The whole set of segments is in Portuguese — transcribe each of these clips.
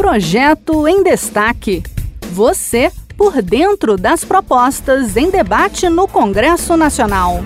Projeto em Destaque. Você por dentro das propostas em debate no Congresso Nacional.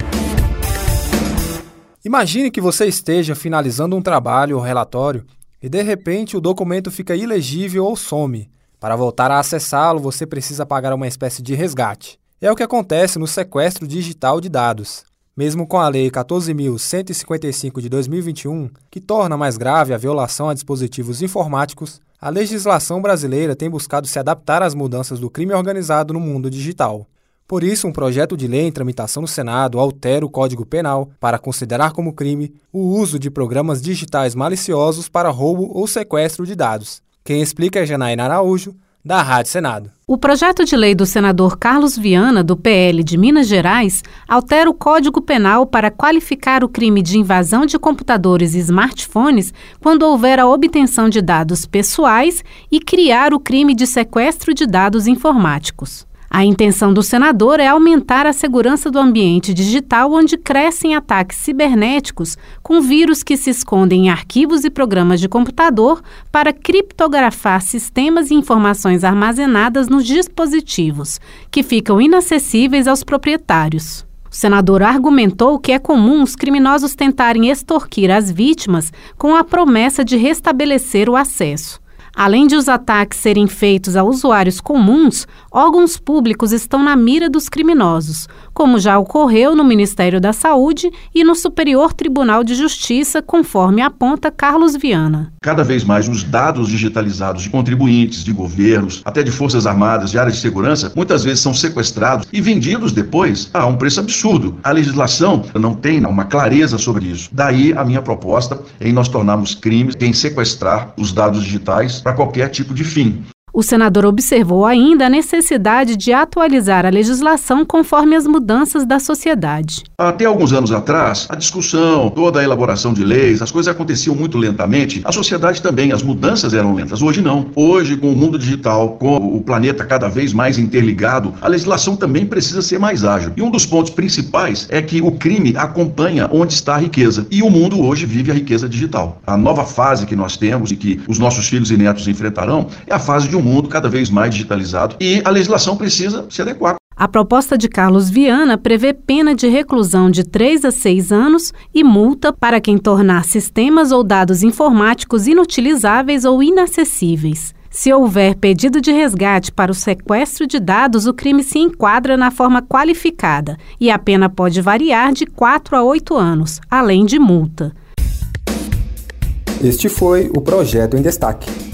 Imagine que você esteja finalizando um trabalho ou relatório e de repente o documento fica ilegível ou some. Para voltar a acessá-lo, você precisa pagar uma espécie de resgate. É o que acontece no sequestro digital de dados. Mesmo com a Lei 14.155 de 2021, que torna mais grave a violação a dispositivos informáticos, a legislação brasileira tem buscado se adaptar às mudanças do crime organizado no mundo digital. Por isso, um projeto de lei em tramitação no Senado altera o Código Penal para considerar como crime o uso de programas digitais maliciosos para roubo ou sequestro de dados. Quem explica é Janaína Araújo, da Rádio Senado. O projeto de lei do senador Carlos Viana, do PL de Minas Gerais, altera o Código Penal para qualificar o crime de invasão de computadores e smartphones quando houver a obtenção de dados pessoais e criar o crime de sequestro de dados informáticos. A intenção do senador é aumentar a segurança do ambiente digital onde crescem ataques cibernéticos com vírus que se escondem em arquivos e programas de computador para criptografar sistemas e informações armazenadas nos dispositivos, que ficam inacessíveis aos proprietários. O senador argumentou que é comum os criminosos tentarem extorquir as vítimas com a promessa de restabelecer o acesso. Além de os ataques serem feitos a usuários comuns, órgãos públicos estão na mira dos criminosos, como já ocorreu no Ministério da Saúde e no Superior Tribunal de Justiça, conforme aponta Carlos Viana. Cada vez mais os dados digitalizados de contribuintes, de governos, até de forças armadas, de áreas de segurança, muitas vezes são sequestrados e vendidos depois a um preço absurdo. A legislação não tem uma clareza sobre isso. Daí a minha proposta em nós tornarmos crimes em sequestrar os dados digitais para qualquer tipo de fim. O senador observou ainda a necessidade de atualizar a legislação conforme as mudanças da sociedade. Até alguns anos atrás, a discussão, toda a elaboração de leis, as coisas aconteciam muito lentamente. A sociedade também, as mudanças eram lentas. Hoje não. Hoje, com o mundo digital, com o planeta cada vez mais interligado, a legislação também precisa ser mais ágil. E um dos pontos principais é que o crime acompanha onde está a riqueza. E o mundo hoje vive a riqueza digital. A nova fase que nós temos e que os nossos filhos e netos enfrentarão é a fase de um mundo cada vez mais digitalizado e a legislação precisa se adequar. A proposta de Carlos Viana prevê pena de reclusão de 3 a 6 anos e multa para quem tornar sistemas ou dados informáticos inutilizáveis ou inacessíveis. Se houver pedido de resgate para o sequestro de dados, o crime se enquadra na forma qualificada e a pena pode variar de 4 a 8 anos, além de multa. Este foi o projeto em destaque.